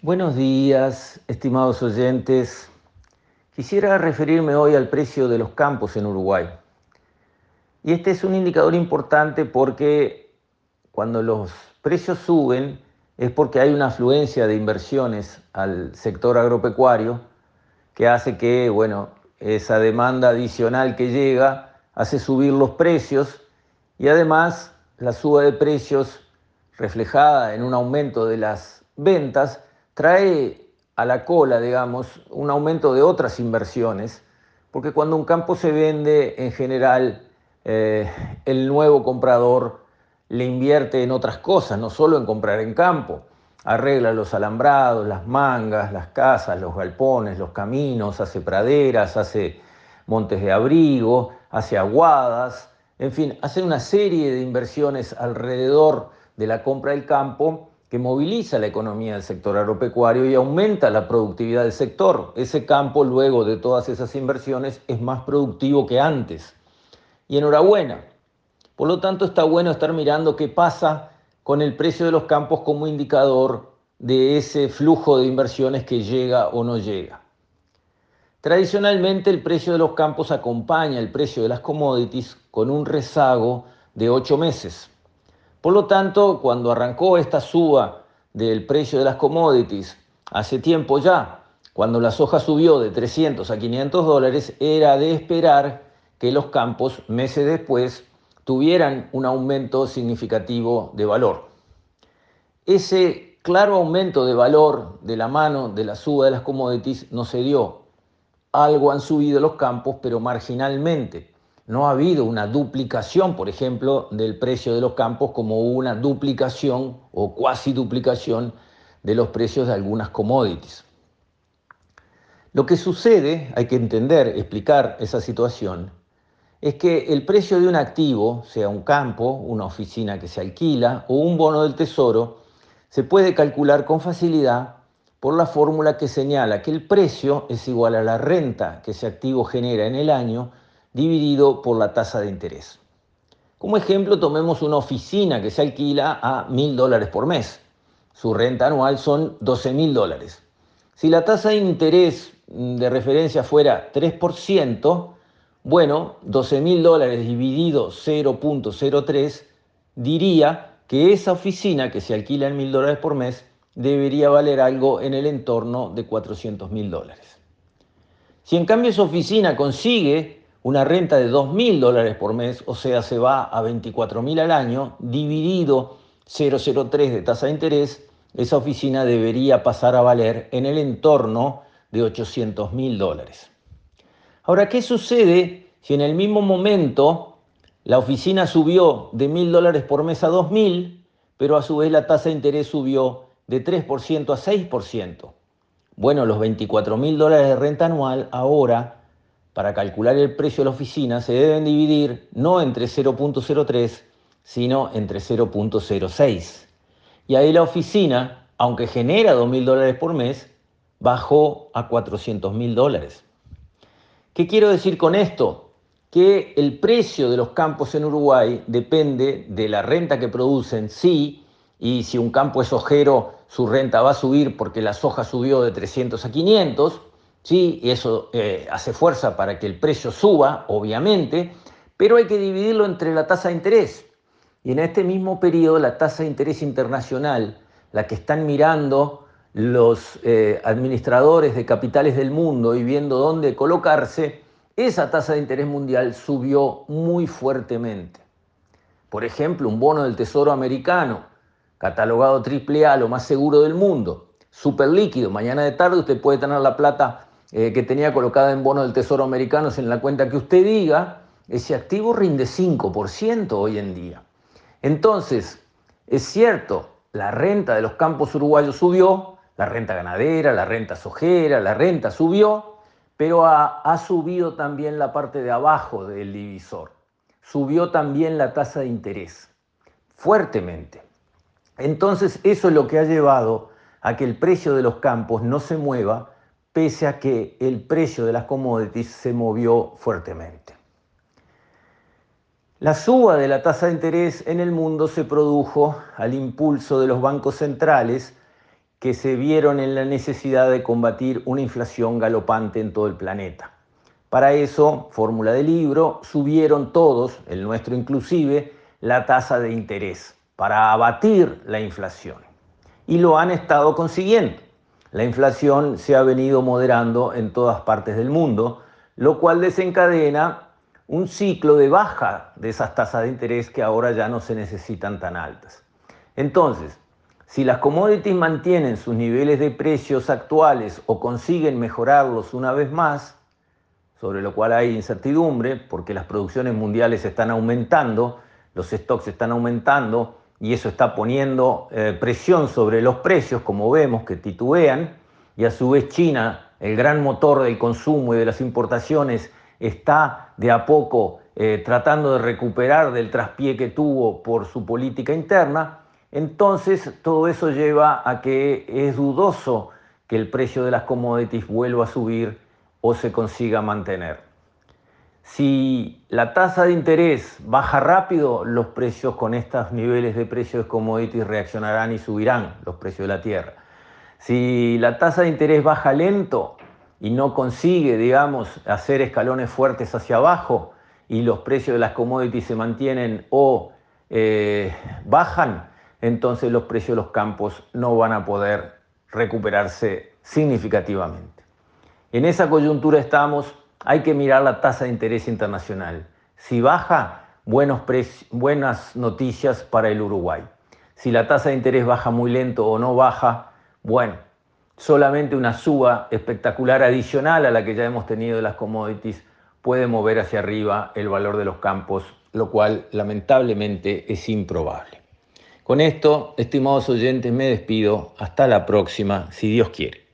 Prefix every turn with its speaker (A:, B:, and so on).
A: Buenos días, estimados oyentes. Quisiera referirme hoy al precio de los campos en Uruguay. Y este es un indicador importante porque cuando los precios suben es porque hay una afluencia de inversiones al sector agropecuario que hace que, bueno, esa demanda adicional que llega hace subir los precios y además la suba de precios reflejada en un aumento de las ventas trae a la cola, digamos, un aumento de otras inversiones, porque cuando un campo se vende, en general, eh, el nuevo comprador le invierte en otras cosas, no solo en comprar en campo. Arregla los alambrados, las mangas, las casas, los galpones, los caminos, hace praderas, hace montes de abrigo, hace aguadas, en fin, hace una serie de inversiones alrededor de la compra del campo que moviliza la economía del sector agropecuario y aumenta la productividad del sector. Ese campo, luego de todas esas inversiones, es más productivo que antes. Y enhorabuena. Por lo tanto, está bueno estar mirando qué pasa con el precio de los campos como indicador de ese flujo de inversiones que llega o no llega. Tradicionalmente el precio de los campos acompaña el precio de las commodities con un rezago de ocho meses. Por lo tanto, cuando arrancó esta suba del precio de las commodities hace tiempo ya, cuando la soja subió de 300 a 500 dólares, era de esperar que los campos meses después tuvieran un aumento significativo de valor. Ese claro aumento de valor de la mano de la suba de las commodities no se dio. Algo han subido los campos, pero marginalmente no ha habido una duplicación, por ejemplo, del precio de los campos como una duplicación o cuasi duplicación de los precios de algunas commodities. Lo que sucede, hay que entender, explicar esa situación, es que el precio de un activo, sea un campo, una oficina que se alquila o un bono del tesoro, se puede calcular con facilidad por la fórmula que señala que el precio es igual a la renta que ese activo genera en el año dividido por la tasa de interés. Como ejemplo, tomemos una oficina que se alquila a mil dólares por mes. Su renta anual son 12 mil dólares. Si la tasa de interés de referencia fuera 3%, bueno, 12 mil dólares dividido 0.03 diría que esa oficina que se alquila en mil dólares por mes debería valer algo en el entorno de 400 mil dólares. Si en cambio esa oficina consigue una renta de 2.000 dólares por mes, o sea, se va a 24.000 al año, dividido 0,03 de tasa de interés, esa oficina debería pasar a valer en el entorno de 800.000 dólares. Ahora, ¿qué sucede si en el mismo momento la oficina subió de 1.000 dólares por mes a 2.000, pero a su vez la tasa de interés subió de 3% a 6%? Bueno, los 24.000 dólares de renta anual ahora para calcular el precio de la oficina se deben dividir no entre 0.03, sino entre 0.06. Y ahí la oficina, aunque genera 2.000 dólares por mes, bajó a 400.000 dólares. ¿Qué quiero decir con esto? Que el precio de los campos en Uruguay depende de la renta que producen, sí, y si un campo es ojero, su renta va a subir porque la soja subió de 300 a 500, ¿sí? Eso eh, hace fuerza para que el precio suba, obviamente, pero hay que dividirlo entre la tasa de interés. Y en este mismo periodo la tasa de interés internacional, la que están mirando los eh, administradores de capitales del mundo y viendo dónde colocarse, esa tasa de interés mundial subió muy fuertemente. Por ejemplo, un bono del Tesoro americano, catalogado AAA, lo más seguro del mundo, súper líquido, mañana de tarde usted puede tener la plata eh, que tenía colocada en bono del Tesoro americano en la cuenta que usted diga, ese activo rinde 5% hoy en día. Entonces, es cierto, la renta de los campos uruguayos subió, la renta ganadera, la renta sojera, la renta subió, pero ha, ha subido también la parte de abajo del divisor. Subió también la tasa de interés, fuertemente. Entonces, eso es lo que ha llevado a que el precio de los campos no se mueva pese a que el precio de las commodities se movió fuertemente. La suba de la tasa de interés en el mundo se produjo al impulso de los bancos centrales que se vieron en la necesidad de combatir una inflación galopante en todo el planeta. Para eso, fórmula de libro, subieron todos, el nuestro inclusive, la tasa de interés para abatir la inflación. Y lo han estado consiguiendo. La inflación se ha venido moderando en todas partes del mundo, lo cual desencadena un ciclo de baja de esas tasas de interés que ahora ya no se necesitan tan altas. Entonces, si las commodities mantienen sus niveles de precios actuales o consiguen mejorarlos una vez más, sobre lo cual hay incertidumbre porque las producciones mundiales están aumentando, los stocks están aumentando y eso está poniendo eh, presión sobre los precios, como vemos, que titubean, y a su vez China, el gran motor del consumo y de las importaciones, está de a poco eh, tratando de recuperar del traspié que tuvo por su política interna, entonces todo eso lleva a que es dudoso que el precio de las commodities vuelva a subir o se consiga mantener. Si la tasa de interés baja rápido, los precios con estos niveles de precios de commodities reaccionarán y subirán los precios de la tierra. Si la tasa de interés baja lento, y no consigue, digamos, hacer escalones fuertes hacia abajo y los precios de las commodities se mantienen o eh, bajan, entonces los precios de los campos no van a poder recuperarse significativamente. En esa coyuntura estamos, hay que mirar la tasa de interés internacional. Si baja, buenas noticias para el Uruguay. Si la tasa de interés baja muy lento o no baja, bueno, solamente una suba espectacular adicional a la que ya hemos tenido de las commodities puede mover hacia arriba el valor de los campos, lo cual lamentablemente es improbable. Con esto, estimados oyentes, me despido. Hasta la próxima, si Dios quiere.